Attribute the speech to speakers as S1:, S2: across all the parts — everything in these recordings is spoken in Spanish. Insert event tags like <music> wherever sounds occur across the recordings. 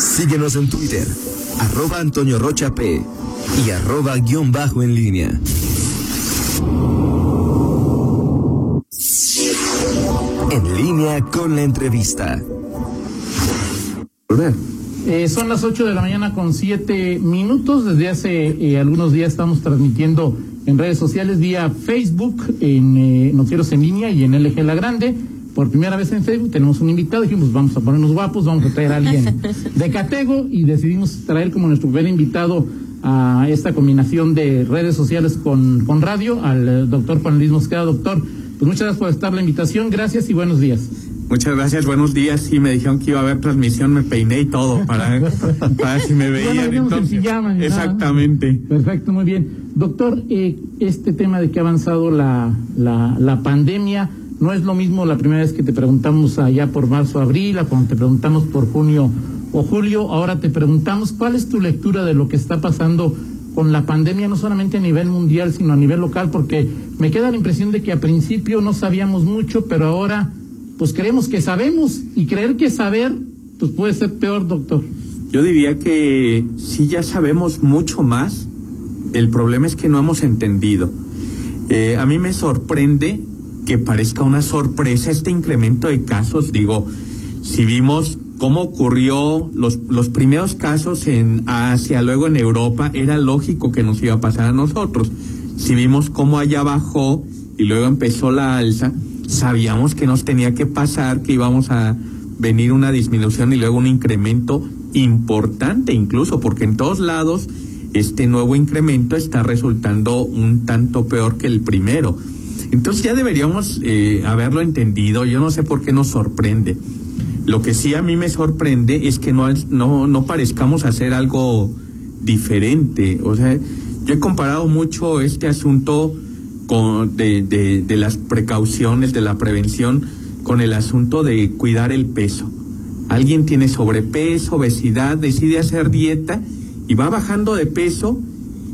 S1: Síguenos en Twitter, arroba Antonio Rocha P y arroba guion bajo en línea. En línea con la entrevista.
S2: Eh, son las 8 de la mañana con 7 minutos. Desde hace eh, algunos días estamos transmitiendo en redes sociales vía Facebook, en eh, Noticieros en línea y en LG La Grande. Por primera vez en Facebook tenemos un invitado. Dijimos, vamos a ponernos guapos, vamos a traer a alguien <laughs> de Catego y decidimos traer como nuestro primer invitado a esta combinación de redes sociales con, con radio al eh, doctor Juan Luis Mosqueda. Doctor, pues muchas gracias por estar la invitación. Gracias y buenos días.
S3: Muchas gracias, buenos días. Sí, me dijeron que iba a haber transmisión, me peiné y todo para, <laughs> para si me veían.
S2: Bueno,
S3: entonces,
S2: llaman, ¿no?
S3: exactamente.
S2: Perfecto, muy bien. Doctor, eh, este tema de que ha avanzado la, la, la pandemia, no es lo mismo la primera vez que te preguntamos allá por marzo, abril, a cuando te preguntamos por junio o julio, ahora te preguntamos cuál es tu lectura de lo que está pasando con la pandemia, no solamente a nivel mundial, sino a nivel local, porque me queda la impresión de que a principio no sabíamos mucho, pero ahora pues creemos que sabemos y creer que saber pues puede ser peor, doctor.
S3: Yo diría que sí ya sabemos mucho más, el problema es que no hemos entendido. Eh, a mí me sorprende que parezca una sorpresa este incremento de casos, digo, si vimos cómo ocurrió los, los primeros casos en Asia, luego en Europa, era lógico que nos iba a pasar a nosotros. Si vimos cómo allá bajó y luego empezó la alza, sabíamos que nos tenía que pasar, que íbamos a venir una disminución y luego un incremento importante incluso, porque en todos lados este nuevo incremento está resultando un tanto peor que el primero. Entonces ya deberíamos eh, haberlo entendido, yo no sé por qué nos sorprende. Lo que sí a mí me sorprende es que no, no, no parezcamos hacer algo diferente. O sea, yo he comparado mucho este asunto con, de, de, de las precauciones, de la prevención, con el asunto de cuidar el peso. Alguien tiene sobrepeso, obesidad, decide hacer dieta y va bajando de peso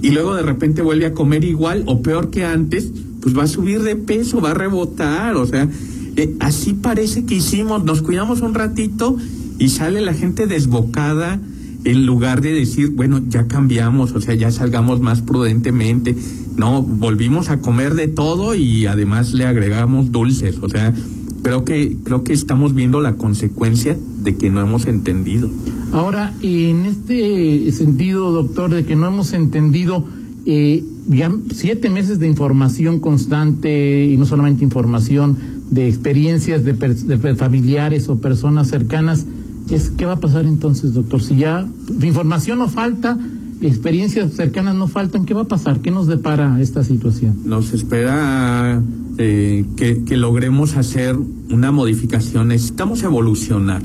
S3: y luego de repente vuelve a comer igual o peor que antes, pues va a subir de peso, va a rebotar, o sea, eh, así parece que hicimos, nos cuidamos un ratito y sale la gente desbocada en lugar de decir, bueno, ya cambiamos, o sea, ya salgamos más prudentemente. No, volvimos a comer de todo y además le agregamos dulces, o sea, creo que creo que estamos viendo la consecuencia de que no hemos entendido.
S2: Ahora, en este sentido, doctor, de que no hemos entendido eh, ya siete meses de información constante y no solamente información de experiencias de, de familiares o personas cercanas, es qué va a pasar entonces, doctor. Si ya información no falta, experiencias cercanas no faltan, ¿qué va a pasar? ¿Qué nos depara esta situación?
S3: Nos espera eh, que, que logremos hacer una modificación, necesitamos evolucionar.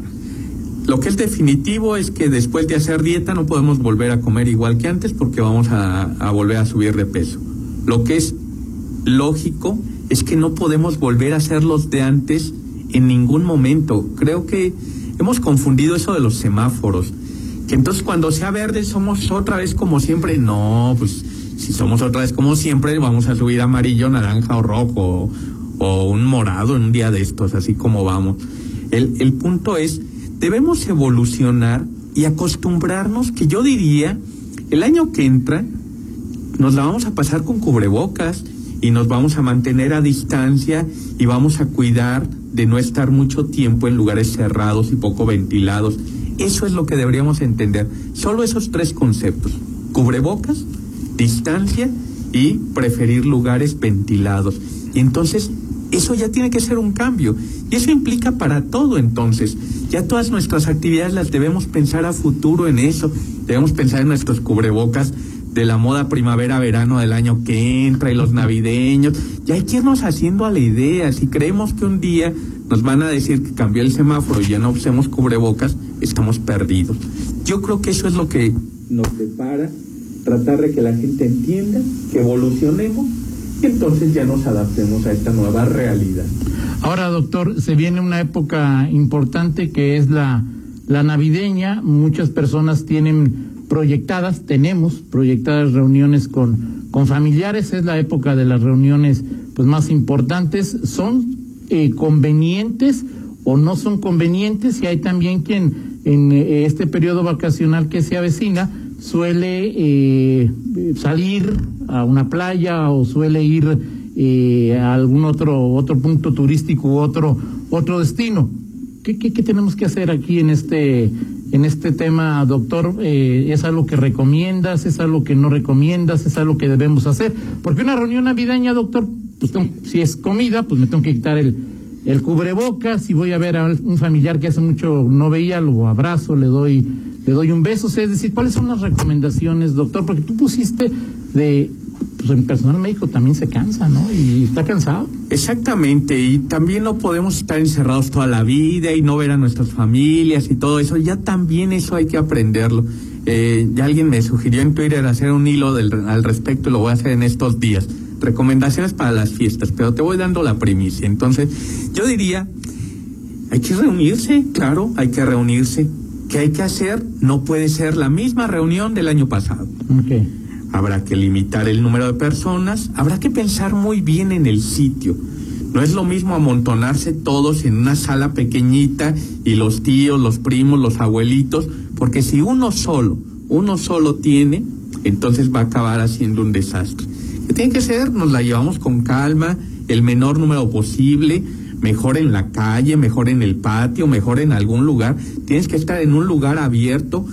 S3: Lo que es definitivo es que después de hacer dieta no podemos volver a comer igual que antes porque vamos a, volver a subir de peso. Lo que es lógico es que no podemos volver a hacer los de antes en ningún momento. Creo que hemos confundido eso de los semáforos. Que entonces cuando sea verde somos otra vez como siempre. No, pues si somos otra vez como siempre vamos a subir amarillo, naranja o rojo o, o un morado en un día de estos, así como vamos. El, el punto es debemos evolucionar y acostumbrarnos que yo diría, el año que entra nos la vamos a pasar con cubrebocas y nos vamos a mantener a distancia y vamos a cuidar de no estar mucho tiempo en lugares cerrados y poco ventilados. Eso es lo que deberíamos entender. Solo esos tres conceptos. Cubrebocas, distancia y preferir lugares ventilados. Y entonces eso ya tiene que ser un cambio. Y eso implica para todo entonces. Ya todas nuestras actividades las debemos pensar a futuro en eso. Debemos pensar en nuestros cubrebocas de la moda primavera-verano del año que entra y los navideños. Ya hay que irnos haciendo a la idea. Si creemos que un día nos van a decir que cambió el semáforo y ya no usemos cubrebocas, estamos perdidos. Yo creo que eso es lo que nos depara, tratar de que la gente entienda, que evolucionemos y entonces ya nos adaptemos a esta nueva realidad.
S2: Ahora, doctor, se viene una época importante que es la, la navideña. Muchas personas tienen proyectadas, tenemos proyectadas reuniones con, con familiares. Es la época de las reuniones pues, más importantes. ¿Son eh, convenientes o no son convenientes? Y hay también quien en eh, este periodo vacacional que se avecina suele eh, salir a una playa o suele ir eh, algún otro otro punto turístico u otro otro destino. ¿Qué, qué, qué tenemos que hacer aquí en este en este tema, doctor? Eh, ¿Es algo que recomiendas? ¿Es algo que no recomiendas? ¿Es algo que debemos hacer? Porque una reunión navideña, doctor, pues tengo- si es comida, pues me tengo que quitar el, el cubrebocas. Si voy a ver a un familiar que hace mucho no veía, lo abrazo, le doy, le doy un beso. O sea, es decir, ¿cuáles son las recomendaciones, doctor? Porque tú pusiste de, pues el personal médico también se cansa, ¿no? Y está cansado.
S3: Exactamente, y también no podemos estar encerrados toda la vida y no ver a nuestras familias y todo eso, ya también eso hay que aprenderlo. Eh, ya alguien me sugirió en Twitter hacer un hilo del, al respecto y lo voy a hacer en estos días. Recomendaciones para las fiestas, pero te voy dando la primicia. Entonces, yo diría, hay que reunirse, claro, hay que reunirse. ¿Qué hay que hacer? No puede ser la misma reunión del año pasado
S2: Ok.
S3: Habrá que limitar el número de personas, habrá que pensar muy bien en el sitio. No es lo mismo amontonarse todos en una sala pequeñita y los tíos, los primos, los abuelitos, porque si uno solo, uno solo tiene, entonces va a acabar haciendo un desastre. ¿Qué tiene que ser? Nos la llevamos con calma, el menor número posible, mejor en la calle, mejor en el patio, mejor en algún lugar. Tienes que estar en un lugar abierto,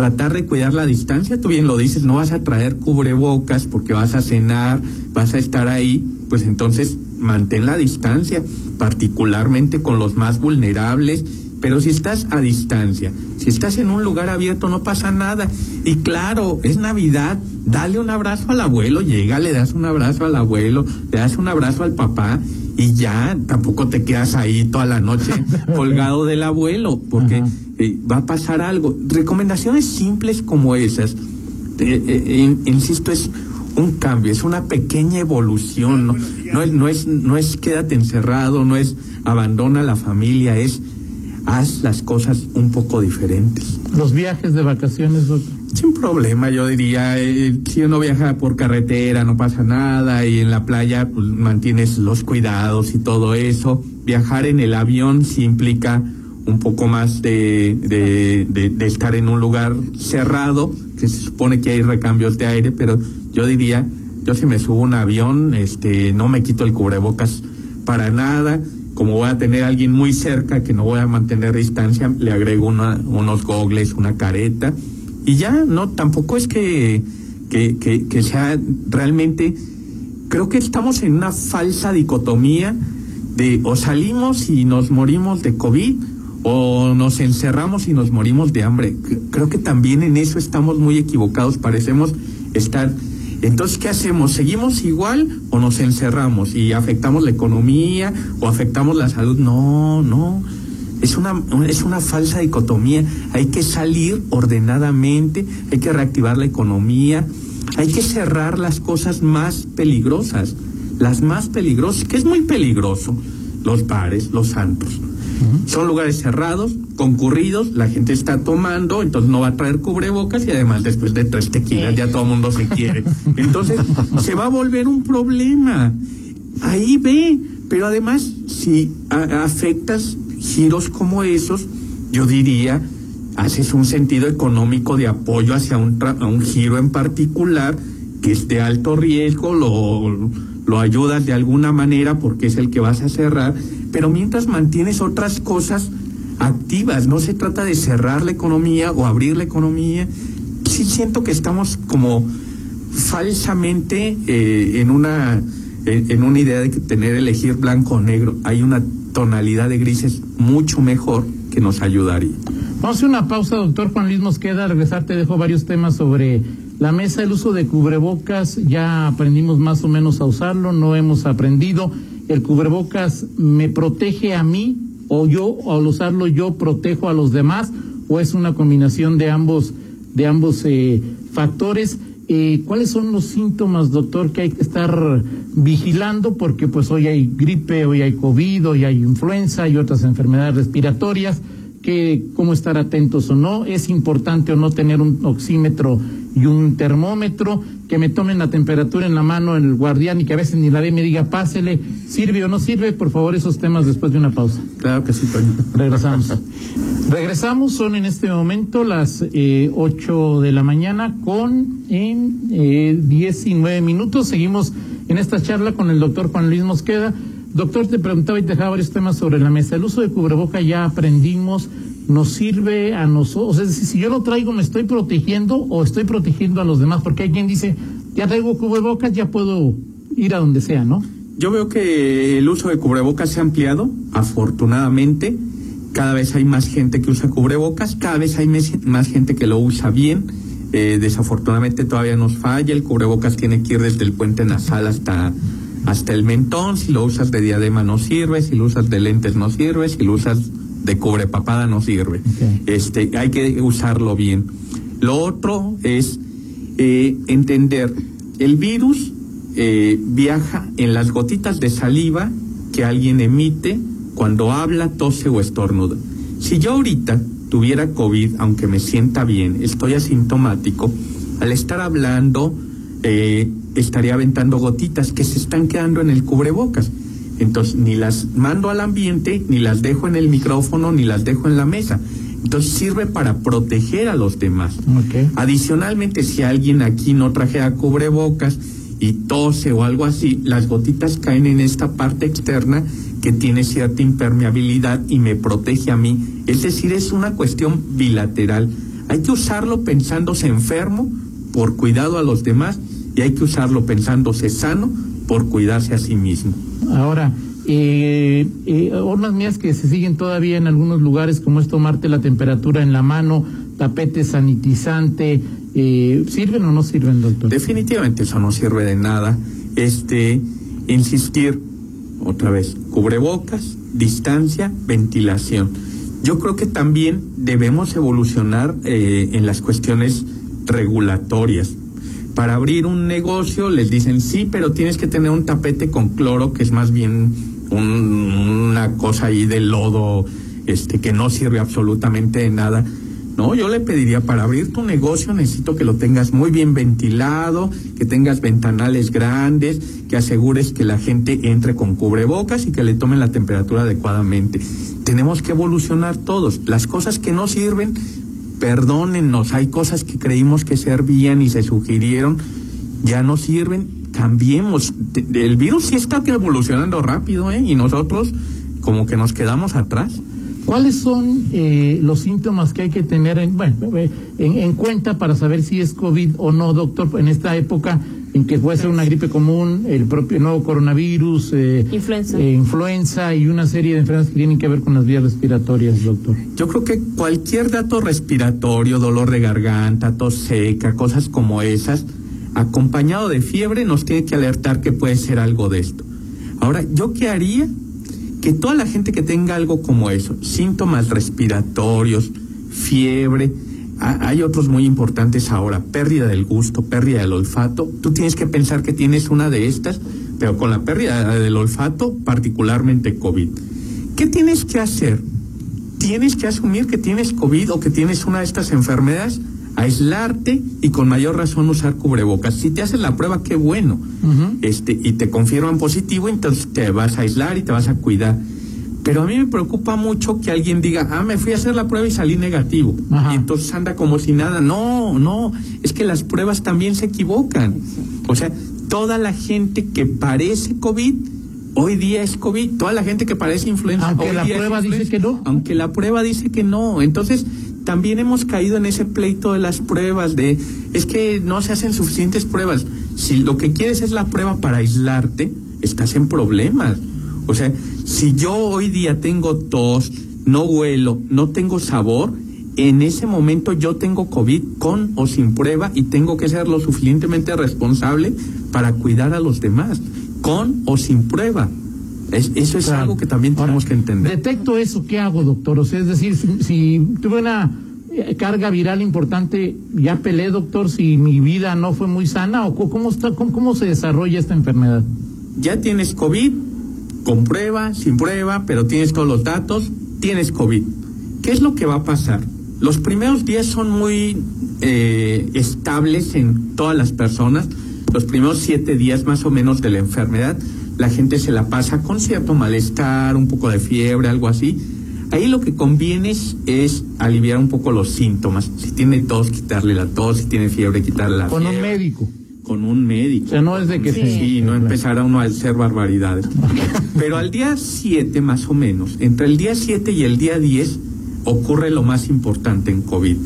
S3: tratar de cuidar la distancia. Tú bien lo dices, no vas a traer cubrebocas porque vas a cenar, vas a estar ahí, pues entonces mantén la distancia, particularmente con los más vulnerables. Pero si estás a distancia, si estás en un lugar abierto, no pasa nada. Y claro, es Navidad, dale un abrazo al abuelo, llega, le das un abrazo al abuelo, le das un abrazo al papá y ya tampoco te quedas ahí toda la noche <laughs> colgado del abuelo, porque eh, va a pasar algo. Recomendaciones simples como esas, eh, eh, in- insisto, es un cambio, es una pequeña evolución, no, no es, no es, no es quédate encerrado, no es abandona la familia, es haz las cosas un poco diferentes.
S2: Los viajes de vacaciones, doctor.
S3: Sin problema, yo diría, eh, si uno viaja por carretera no pasa nada y en la playa pues, mantienes los cuidados y todo eso. Viajar en el avión sí implica un poco más de, de, de- de estar en un lugar cerrado, que se supone que hay recambios de aire, pero yo diría, yo si me subo a un avión, este, no me quito el cubrebocas para nada. Como voy a tener a alguien muy cerca que no voy a mantener distancia, le agrego una- unos gogles, una careta y ya, no, tampoco es que, que, que, que sea realmente, creo que estamos en una falsa dicotomía de o salimos y nos morimos de COVID o nos encerramos y nos morimos de hambre. Creo que también en eso estamos muy equivocados, parecemos estar... Entonces, ¿qué hacemos? ¿Seguimos igual o nos encerramos y afectamos la economía o afectamos la salud? No, no. Es una, es una falsa dicotomía. Hay que salir ordenadamente, hay que reactivar la economía, hay que cerrar las cosas más peligrosas, las más peligrosas, que es muy peligroso, los bares, los santos. Son lugares cerrados, concurridos, la gente está tomando, entonces no va a traer cubrebocas y además después de tres tequilas ya todo el mundo se quiere. Entonces se va a volver un problema. Ahí ve, pero además si afectas giros como esos, yo diría, haces un sentido económico de apoyo hacia un, tra- un giro en particular que es de alto riesgo, lo, lo ayudas de alguna manera porque es el que vas a cerrar, pero mientras mantienes otras cosas activas, no se trata de cerrar la economía o abrir la economía, sí siento que estamos como falsamente eh, en una en, una idea de que tener elegir blanco o negro. Hay una tonalidad de grises mucho mejor que nos ayudaría.
S2: Vamos a hacer una pausa, doctor Juan Luis Mosqueda. Al regresar te dejo varios temas sobre la mesa, el uso de cubrebocas. Ya aprendimos más o menos a usarlo, no hemos aprendido. ¿El cubrebocas me protege a mí o yo al usarlo yo protejo a los demás? ¿O es una combinación de ambos, de ambos eh, factores? Eh, ¿Cuáles son los síntomas, doctor, que hay que estar vigilando? Porque pues hoy hay gripe, hoy hay COVID, hoy hay influenza y otras enfermedades respiratorias. que, cómo estar atentos o no, es importante o no tener un oxímetro y un termómetro, que me tomen la temperatura en la mano el guardián y que a veces ni la ve y me diga, pásele, sirve o no sirve, por favor, esos temas después de una pausa.
S3: Claro que sí, Toño.
S2: Regresamos. <laughs> Regresamos, son en este momento las eh, 8 de la mañana con en, eh, 19 minutos. Seguimos en esta charla con el doctor Juan Luis Mosqueda. Doctor, te preguntaba y te dejaba varios temas sobre la mesa. El uso de cubreboca ya aprendimos, nos sirve a nosotros. Es decir, si yo lo traigo, ¿me estoy protegiendo o estoy protegiendo a los demás? Porque hay quien dice, ya traigo cubrebocas, ya puedo ir a donde sea, ¿no?
S3: Yo veo que el uso de cubrebocas se ha ampliado, afortunadamente. Cada vez hay más gente que usa cubrebocas, cada vez hay más gente que lo usa bien. Eh, desafortunadamente todavía nos falla, el cubrebocas tiene que ir desde el puente nasal hasta, hasta el mentón, si lo usas de diadema no sirve, si lo usas de lentes no sirve, si lo usas de cubrepapada no sirve.
S2: Okay.
S3: Este, hay que usarlo bien. Lo otro es eh, entender, el virus eh, viaja en las gotitas de saliva que alguien emite cuando habla, tose o estornuda. Si yo ahorita tuviera COVID, aunque me sienta bien, estoy asintomático, al estar hablando eh, estaría aventando gotitas que se están quedando en el cubrebocas. Entonces, ni las mando al ambiente, ni las dejo en el micrófono, ni las dejo en la mesa. Entonces, sirve para proteger a los demás.
S2: Okay.
S3: Adicionalmente, si alguien aquí no trajera cubrebocas y tose o algo así, las gotitas caen en esta parte externa que tiene cierta impermeabilidad y me protege a mí. Es decir, es una cuestión bilateral. Hay que usarlo pensándose enfermo por cuidado a los demás y hay que usarlo pensándose sano por cuidarse a sí mismo.
S2: Ahora, eh, eh, hormas mías que se siguen todavía en algunos lugares, como es tomarte la temperatura en la mano, tapete sanitizante, eh, ¿sirven o no sirven, doctor?
S3: Definitivamente eso no sirve de nada. Este, insistir, otra vez, cubrebocas, distancia, ventilación. Yo creo que también debemos evolucionar eh, en las cuestiones regulatorias. Para abrir un negocio les dicen sí, pero tienes que tener un tapete con cloro, que es más bien un, una cosa ahí de lodo, este, que no sirve absolutamente de nada. No, yo le pediría para abrir tu negocio necesito que lo tengas muy bien ventilado, que tengas ventanales grandes, que asegures que la gente entre con cubrebocas y que le tomen la temperatura adecuadamente. Tenemos que evolucionar todos. Las cosas que no sirven, perdónennos, hay cosas que creímos que servían y se sugirieron, ya no sirven, cambiemos. El virus sí está evolucionando rápido, ¿eh? Y nosotros como que nos quedamos atrás.
S2: ¿Cuáles son eh, los síntomas que hay que tener en, bueno, en, en, cuenta para saber si es COVID o no, doctor, en esta época en que puede ser una gripe común, el propio nuevo coronavirus, eh,
S4: influenza.
S2: Eh, influenza y una serie de enfermedades que tienen que ver con las vías respiratorias, doctor?
S3: Yo creo que cualquier dato respiratorio, dolor de garganta, tos seca, cosas como esas, acompañado de fiebre, nos tiene que alertar que puede ser algo de esto. Ahora, ¿yo qué haría? que toda la gente que tenga algo como eso, síntomas respiratorios, fiebre, hay otros muy importantes ahora, pérdida del gusto, pérdida del olfato, tú tienes que pensar que tienes una de estas, pero con la pérdida del olfato, particularmente COVID. ¿Qué tienes que hacer? Tienes que asumir que tienes COVID o que tienes una de estas enfermedades, aislarte y con mayor razón usar cubrebocas. Si te haces la prueba, qué bueno.
S2: Uh -huh.
S3: Este, y te confirman positivo, entonces te vas a aislar y te vas a cuidar. Pero a mí me preocupa mucho que alguien diga, ah, me fui a hacer la prueba y salí negativo.
S2: Ajá.
S3: Y entonces anda como si nada. No, no, es que las pruebas también se equivocan. O sea, toda la gente que parece COVID, hoy día es COVID. Toda la gente que parece influenza,
S2: Aunque
S3: hoy
S2: la
S3: día es
S2: prueba dice que no.
S3: Aunque la prueba dice que no. Entonces, también hemos caído en ese pleito de las pruebas, de es que no se hacen suficientes pruebas. Si lo que quieres es la prueba para aislarte, estás en problemas. O sea, si yo hoy día tengo tos, no huelo, no tengo sabor, en ese momento yo tengo COVID con o sin prueba y tengo que ser lo suficientemente responsable para cuidar a los demás, con o sin prueba. Es, eso es
S2: Claro.
S3: algo que también
S2: Ahora,
S3: tenemos que entender.
S2: Detecto eso, ¿qué hago, doctor? O sea, es decir, si, si tuve una eh, carga viral importante, ya peleé, doctor, si mi vida no fue muy sana, o cómo, está, cómo, cómo se desarrolla esta enfermedad.
S3: ya tienes COVID, con prueba, sin prueba, pero tienes todos los datos, tienes COVID. ¿qué es lo que va a pasar? Los primeros días son muy eh, estables en todas las personas. Los primeros siete días más o menos de la enfermedad, la gente se la pasa con cierto malestar, un poco de fiebre, algo así. Ahí lo que conviene es, aliviar un poco los síntomas. Si tiene tos, quitarle la tos. Si tiene fiebre, quitarle la
S2: Con
S3: fiebre.
S2: un médico.
S3: Con un médico.
S2: O sea, no es de que
S3: sí, no empezar a uno a hacer barbaridades. Pero al día 7 más o menos, entre el día 7 y el día 10 ocurre lo más importante en COVID.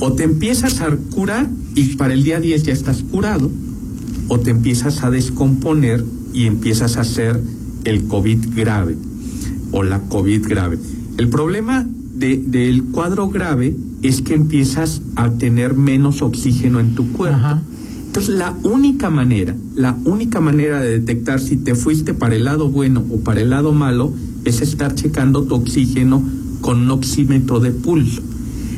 S3: O te empiezas a curar y para el día 10 ya estás curado, o te empiezas a descomponer y empiezas a hacer el COVID grave o la COVID grave. El problema de- del cuadro grave es que empiezas a tener menos oxígeno en tu cuerpo.
S2: Ajá.
S3: Entonces, la única manera, la única manera de detectar si te fuiste para el lado bueno o para el lado malo es estar checando tu oxígeno con un oxímetro de pulso.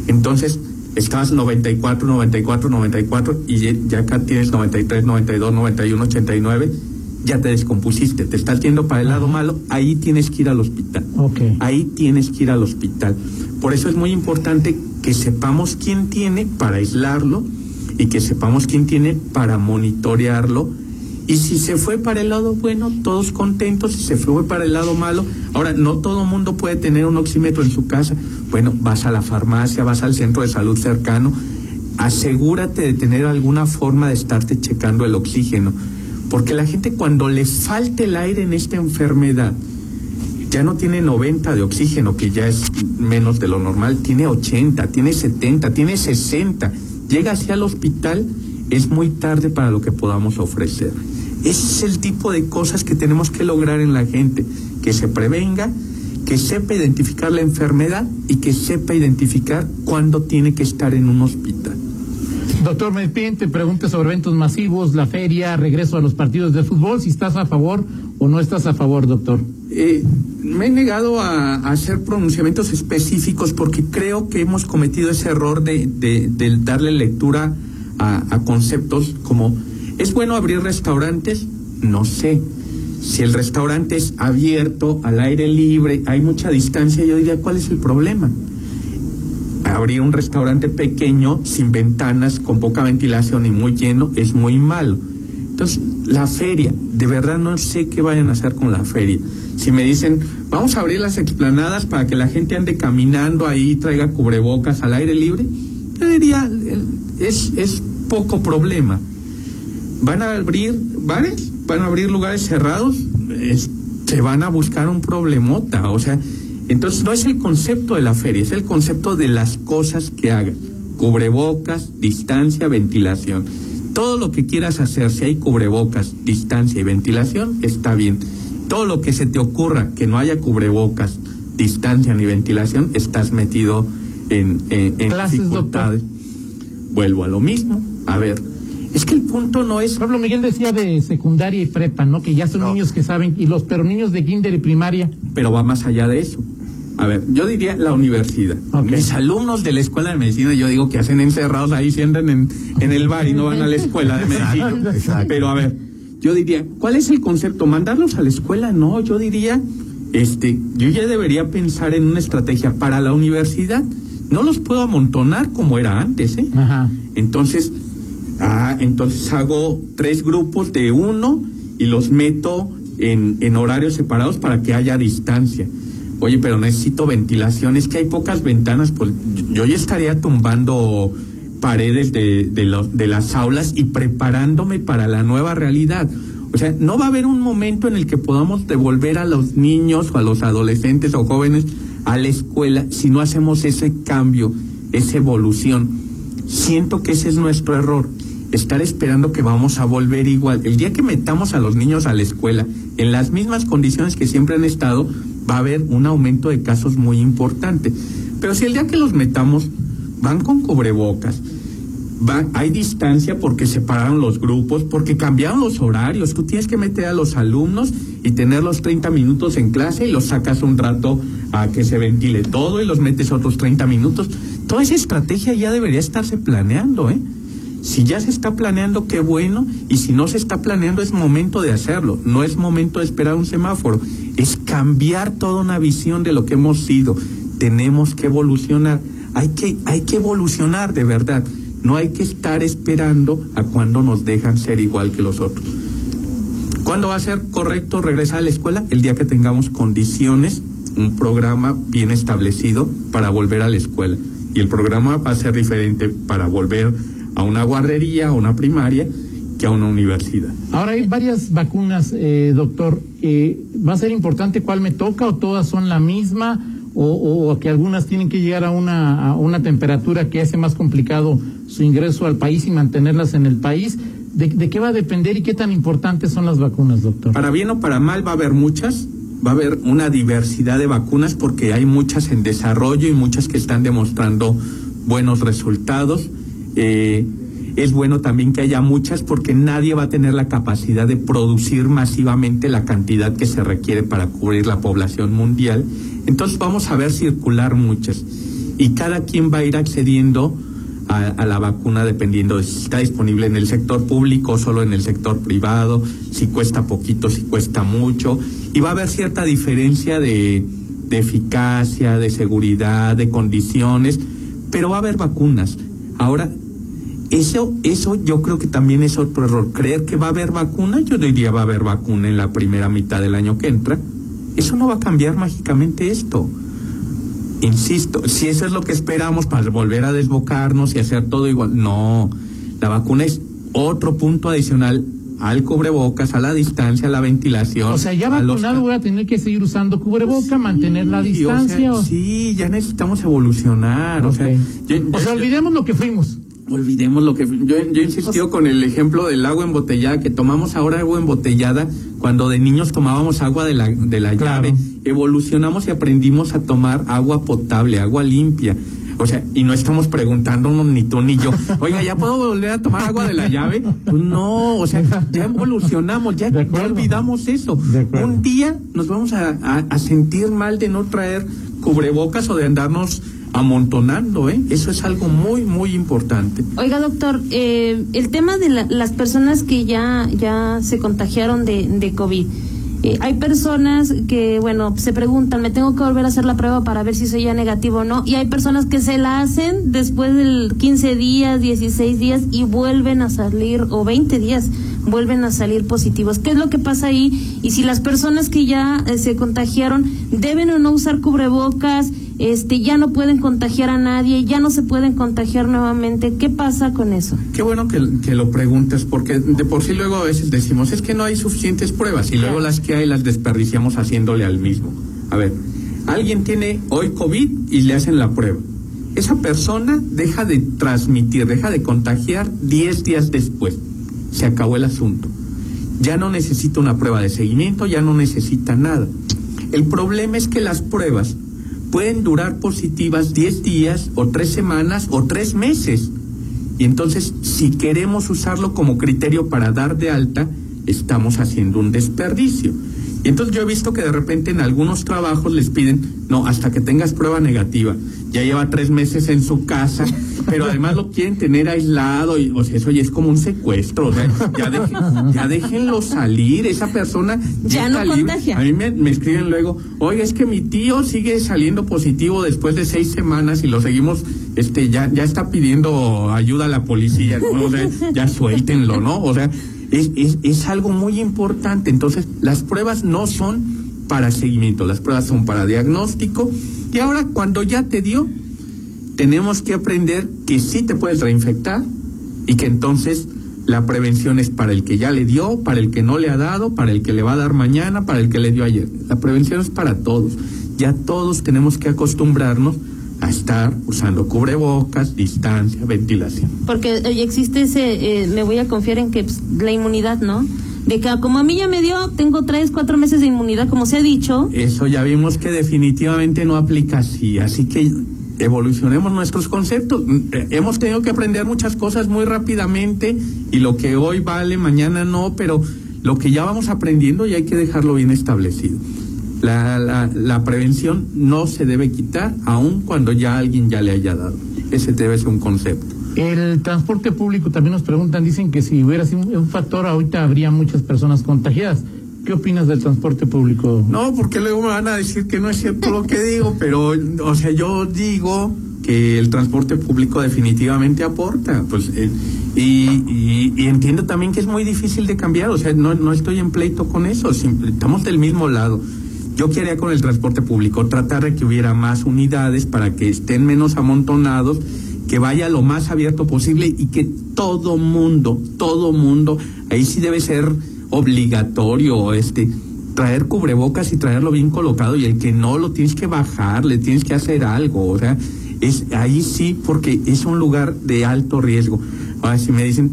S3: Entonces, estabas 94, 94, 94 y ya- acá tienes 93, 92, 91, 89, ya te descompusiste, te estás yendo para el lado malo, ahí tienes que ir al hospital. Ahí tienes que ir al hospital. Por eso es muy importante que sepamos quién tiene para aislarlo y que sepamos quién tiene para monitorearlo. Y si se fue para el lado bueno, todos contentos. Si se fue para el lado malo, ahora no todo mundo puede tener un oxímetro en su casa. Bueno, vas a la farmacia, vas al centro de salud cercano. Asegúrate de tener alguna forma de estarte checando el oxígeno. Porque la gente cuando le falte el aire en esta enfermedad, ya no tiene 90 de oxígeno, que ya es menos de lo normal, tiene 80, tiene 70, tiene 60. Llega hacia el hospital, es muy tarde para lo que podamos ofrecer. Ese es el tipo de cosas que tenemos que lograr en la gente, que se prevenga, que sepa identificar la enfermedad y que sepa identificar cuándo tiene que estar en un hospital.
S2: Doctor, me piden te pregunte sobre eventos masivos, la feria, regreso a los partidos de fútbol, si estás a favor o no estás a favor, doctor.
S3: Eh, me he negado a, hacer pronunciamientos específicos porque creo que hemos cometido ese error de darle lectura a, a conceptos como ¿es bueno abrir restaurantes? No sé. Si el restaurante es abierto, al aire libre, hay mucha distancia, yo diría, ¿cuál es el problema? abrir un restaurante pequeño, sin ventanas, con poca ventilación y muy lleno, es muy malo. Entonces, la feria, de verdad no sé qué vayan a hacer con la feria. Si me dicen, vamos a abrir las explanadas para que la gente ande caminando ahí, traiga cubrebocas al aire libre, yo diría, es, es poco problema. ¿Van a abrir bares? ¿Van a abrir lugares cerrados? Se van a buscar un problemota. O sea, entonces no es el concepto de la feria, es el concepto de las cosas que hagan. Cubrebocas, distancia, ventilación. Todo lo que quieras hacer, si hay cubrebocas, distancia y ventilación, está bien. Todo lo que se te ocurra que no haya cubrebocas, distancia ni ventilación, estás metido en, en, en
S2: Clases,
S3: dificultades. Vuelvo a lo mismo. A ver, es que el punto no es
S2: ejemplo, Miguel decía de secundaria y prepa, ¿no? Que ya son niños que saben, y los, pero niños de kinder y primaria.
S3: pero va más allá de eso. A ver, yo diría la universidad. Mis alumnos de la escuela de medicina, yo digo que hacen encerrados ahí, andan en, en el bar y no van a la escuela de medicina.
S4: exacto.
S3: Pero a ver, yo diría, ¿cuál es el concepto? ¿Mandarlos a la escuela? No, yo diría, este, yo ya debería pensar en una estrategia para la universidad. No los puedo amontonar como era antes, ¿eh?
S2: Ajá.
S3: Entonces, ah, entonces hago tres grupos de uno y los meto en, en horarios separados para que haya distancia. Oye, pero necesito ventilación, es que hay pocas ventanas, pues yo ya estaría tumbando paredes de, las aulas y preparándome para la nueva realidad. O sea, no va a haber un momento en el que podamos devolver a los niños o a los adolescentes o jóvenes a la escuela si no hacemos ese cambio, esa evolución. Siento que ese es nuestro error, estar esperando que vamos a volver igual. El día que metamos a los niños a la escuela en las mismas condiciones que siempre han estado, va a haber un aumento de casos muy importante. Pero si el día que los metamos van con cubrebocas, va- hay distancia porque separaron los grupos, porque cambiaron los horarios. Tú tienes que meter a los alumnos y tenerlos 30 minutos en clase y los sacas un rato a que se ventile todo y los metes otros 30 minutos. Toda esa estrategia ya debería estarse planeando, ¿eh? Si ya se está planeando, qué bueno, y si no se está planeando, es momento de hacerlo, no es momento de esperar un semáforo, es cambiar toda una visión de lo que hemos sido. tenemos que evolucionar. Hay que, hay que evolucionar de verdad. No hay que estar esperando a cuando nos dejan ser igual que los otros. ¿Cuándo va a ser correcto regresar a la escuela? El día que tengamos condiciones, un programa bien establecido para volver a la escuela. Y el programa va a ser diferente para volver a una guardería, a una primaria, que a una universidad.
S2: Ahora hay varias vacunas, eh, doctor. Eh, ¿Va a ser importante cuál me toca o todas son la misma? O, o, que algunas tienen que llegar a una, a una temperatura que hace más complicado su ingreso al país y mantenerlas en el país. ¿De, ¿De, qué va a depender y qué tan importantes son las vacunas, doctor?
S3: Para bien o para mal va a haber muchas, va a haber una diversidad de vacunas porque hay muchas en desarrollo y muchas que están demostrando buenos resultados. Eh, es bueno también que haya muchas porque nadie va a tener la capacidad de producir masivamente la cantidad que se requiere para cubrir la población mundial. Entonces vamos a ver circular muchas y cada quien va a ir accediendo a, la vacuna dependiendo de si está disponible en el sector público o solo en el sector privado, si cuesta poquito, si cuesta mucho y va a haber cierta diferencia de eficacia, de seguridad, de condiciones, pero va a haber vacunas. Ahora, eso, eso yo creo que también es otro error. Creer que va a haber vacuna, yo diría va a haber vacuna en la primera mitad del año que entra. Eso no va a cambiar mágicamente esto. Insisto, si eso es lo que esperamos para volver a desbocarnos y hacer todo igual, no. La vacuna es otro punto adicional al cubrebocas, a la distancia, a la ventilación.
S2: O sea, ya vacunado los... voy a tener que seguir usando cubreboca, sí, mantener la distancia.
S3: O sea, o... Sí, ya necesitamos evolucionar. Okay.
S2: O sea, yo, o sea olvidemos lo que fuimos
S3: olvidemos lo que yo, yo insistió con el ejemplo del agua embotellada que tomamos ahora agua embotellada cuando de niños tomábamos agua de la de la claro. llave evolucionamos y aprendimos a tomar agua potable agua limpia o sea, y no estamos preguntándonos ni tú ni yo, <laughs> oiga, ¿ya puedo volver a tomar agua de la llave? Pues no, o sea, ya evolucionamos, ya, ya olvidamos eso. Un día nos vamos a, a, a sentir mal de no traer cubrebocas o de andarnos amontonando, ¿eh? Eso es algo muy, muy importante.
S4: Oiga, doctor, eh, el tema de la, las personas que ya, ya se contagiaron de, de COVID. Eh, hay personas que, bueno, se preguntan, ¿me tengo que volver a hacer la prueba para ver si soy ya negativo o no? Y hay personas que se la hacen después del 15 días, 16 días y vuelven a salir, o 20 días, vuelven a salir positivos. ¿Qué es lo que pasa ahí? Y si las personas que ya eh, se contagiaron deben o no usar cubrebocas, este, ya no pueden contagiar a nadie, ya no se pueden contagiar nuevamente. ¿Qué pasa con eso?
S3: Qué bueno que, lo preguntes, porque de por sí luego a veces decimos, es que no hay suficientes pruebas, y luego las que hay las desperdiciamos haciéndole al mismo. A ver, alguien tiene hoy COVID y le hacen la prueba. Esa persona deja de transmitir, deja de contagiar 10 días después. Se acabó el asunto. Ya no necesita una prueba de seguimiento, ya no necesita nada. El problema es que las pruebas pueden durar positivas 10 días o 3 semanas o 3 meses. Y entonces, si queremos usarlo como criterio para dar de alta, estamos haciendo un desperdicio. Y entonces yo he visto que de repente en algunos trabajos les piden, no, hasta que tengas prueba negativa. Ya lleva tres meses en su casa, pero además lo quieren tener aislado. Y, o sea, eso ya es como un secuestro. O sea, ya, dejen, ya déjenlo salir. Esa persona
S4: ya, no contagia.
S3: A mí me, me, escriben luego, oiga, es que mi tío sigue saliendo positivo después de seis semanas y lo seguimos, este, ya, ya está pidiendo ayuda a la policía. ¿no? O sea, ya suéltenlo, ¿no? O sea, es, es, es algo muy importante. Entonces, las pruebas no son para seguimiento, las pruebas son para diagnóstico. Y ahora, cuando ya te dio, tenemos que aprender que sí te puedes reinfectar y que entonces la prevención es para el que ya le dio, para el que no le ha dado, para el que le va a dar mañana, para el que le dio ayer. La prevención es para todos. Ya todos tenemos que acostumbrarnos a estar usando cubrebocas, distancia, ventilación.
S4: Porque eh, existe ese, eh, me voy a confiar en que pues, la inmunidad, ¿no? De que como a mí ya me dio, tengo tres, cuatro meses de inmunidad, como se ha dicho.
S3: Eso ya vimos que definitivamente no aplica así, así que evolucionemos nuestros conceptos. Hemos tenido que aprender muchas cosas muy rápidamente y lo que hoy vale, mañana no, pero lo que ya vamos aprendiendo ya hay que dejarlo bien establecido. La, la, la, prevención no se debe quitar aun cuando ya alguien ya le haya dado. Ese debe ser un concepto.
S2: El transporte público también nos preguntan, dicen que si hubiera sido un factor ahorita habría muchas personas contagiadas. ¿Qué opinas del transporte público?
S3: No, porque luego me van a decir que no es cierto lo que digo, pero, o sea, yo digo que el transporte público definitivamente aporta, pues, eh, y, y, entiendo también que es muy difícil de cambiar, o sea, no, no estoy en pleito con eso, estamos del mismo lado. Yo quería con el transporte público tratar de que hubiera más unidades para que estén menos amontonados, que vaya lo más abierto posible y que todo mundo, todo mundo, ahí sí debe ser obligatorio este traer cubrebocas y traerlo bien colocado y el que no lo tienes que bajar, le tienes que hacer algo, o sea, es ahí sí porque es un lugar de alto riesgo. Ahora si me dicen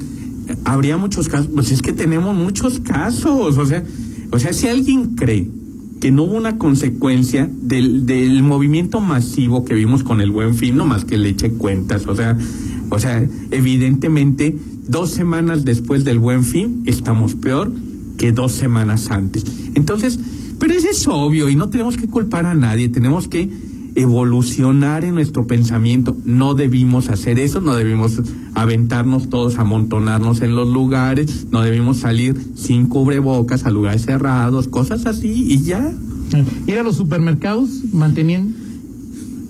S3: habría muchos casos, pues es que tenemos muchos casos, o sea, o sea, si alguien cree que no hubo una consecuencia del, del movimiento masivo que vimos con el buen fin, no más que le eche cuentas, o sea, o sea, evidentemente dos semanas después del buen fin estamos peor que dos semanas antes. Entonces, pero eso es obvio y no tenemos que culpar a nadie, tenemos que evolucionar en nuestro pensamiento. No debimos hacer eso, no debimos aventarnos todos, amontonarnos en los lugares, no debimos salir sin cubrebocas a lugares cerrados, cosas así y ya.
S2: Ir a los supermercados manteniendo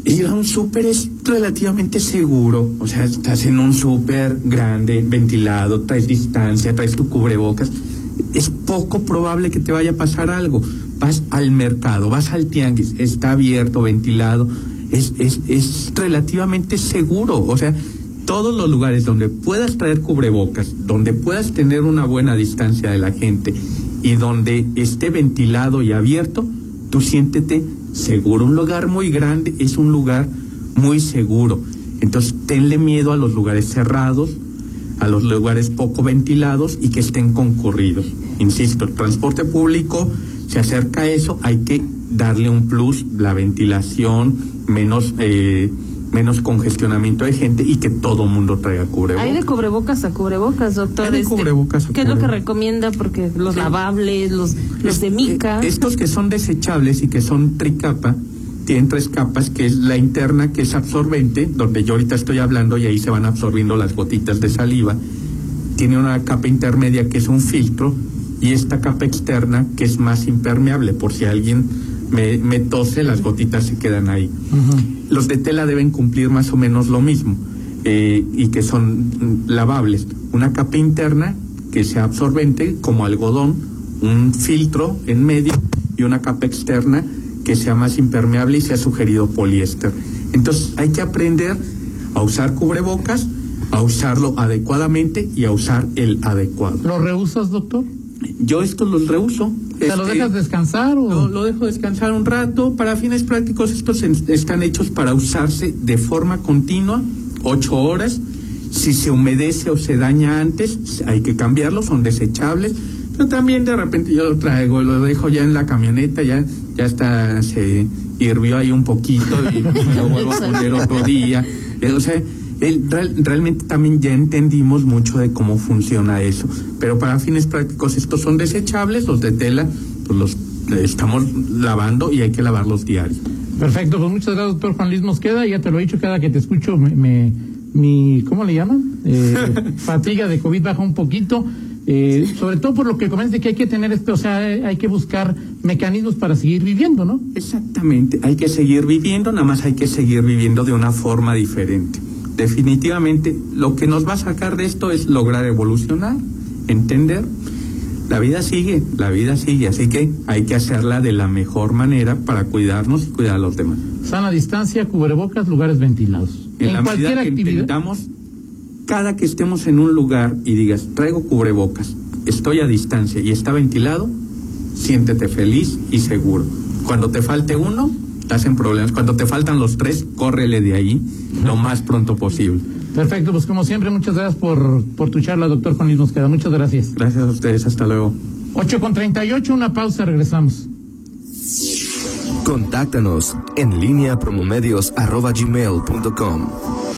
S3: Ir a un súper es relativamente seguro. O sea, estás en un súper grande, ventilado, traes distancia, traes tu cubrebocas es poco probable que te vaya a pasar algo. Vas al mercado, vas al tianguis, está abierto, ventilado, es, es, es relativamente seguro. O sea, todos los lugares donde puedas traer cubrebocas, donde puedas tener una buena distancia de la gente y donde esté ventilado y abierto, tú siéntete seguro. Un lugar muy grande es un lugar muy seguro. Entonces, tenle miedo a los lugares cerrados, a los lugares poco ventilados y que estén concurridos. Insisto, el transporte público se acerca a eso, hay que darle un plus, la ventilación, menos eh, menos congestionamiento de gente y que todo mundo traiga cubrebocas.
S4: Hay de cubrebocas a cubrebocas, doctor.
S3: Hay de
S4: este,
S3: cubrebocas
S4: ¿Qué es lo que recomienda? Porque los lavables, los, los de mica.
S3: Estos que son desechables y que son tricapa, tienen tres capas, que es la interna, que es absorbente, donde yo ahorita estoy hablando y ahí se van absorbiendo las gotitas de saliva. Tiene una capa intermedia que es un filtro y esta capa externa que es más impermeable, por si alguien me, me tose, las gotitas se quedan ahí. Los de tela deben cumplir más o menos lo mismo eh, y que son lavables. Una capa interna que sea absorbente como algodón, un filtro en medio y una capa externa que sea más impermeable y sea sugerido poliéster. Entonces hay que aprender a usar cubrebocas, a usarlo adecuadamente y a usar el adecuado.
S2: ¿Lo reusas, doctor?
S3: Yo esto los reuso.
S2: ¿Te lo este, dejas descansar o...?
S3: Lo, lo, dejo descansar un rato. Para fines prácticos estos están hechos para usarse de forma continua, ocho horas. Si se humedece o se daña antes, hay que cambiarlos, son desechables pero también de repente yo lo traigo, lo dejo ya en la camioneta, ya, ya está, se hirvió ahí un poquito y <laughs> lo vuelvo a poner otro día. O sea, realmente también ya entendimos mucho de cómo funciona eso. Pero para fines prácticos estos son desechables, los de tela, pues los estamos lavando y hay que lavarlos diarios.
S2: Perfecto, pues muchas gracias, doctor Juan Luis Mosqueda. Ya te lo he dicho, cada que te escucho, me, me mi, ¿cómo le llaman? <laughs> Eh, fatiga de COVID baja un poquito. Eh, sobre todo por lo que comentas de que hay que tener esto, o sea, hay que buscar mecanismos para seguir viviendo, ¿no?
S3: Exactamente, hay que seguir viviendo, nada más hay que seguir viviendo de una forma diferente. Definitivamente, lo que nos va a sacar de esto es lograr evolucionar, entender. La vida sigue, la vida sigue, así que hay que hacerla de la mejor manera para cuidarnos y cuidar a los demás.
S2: Sana distancia, cubrebocas, lugares ventilados.
S3: En, la cualquier medida que actividad cada que estemos en un lugar y digas, traigo cubrebocas, estoy a distancia y está ventilado, siéntete feliz y seguro. Cuando te falte uno, te hacen problemas. Cuando te faltan los tres, córrele de ahí lo más pronto posible.
S2: Perfecto, pues como siempre, muchas gracias por, por tu charla, doctor Juan Luis Mosqueda. Muchas gracias.
S3: Gracias a ustedes, hasta luego.
S2: 8 con 38, una pausa, regresamos.
S1: Contáctanos en línea promomedios arroba gmail.com.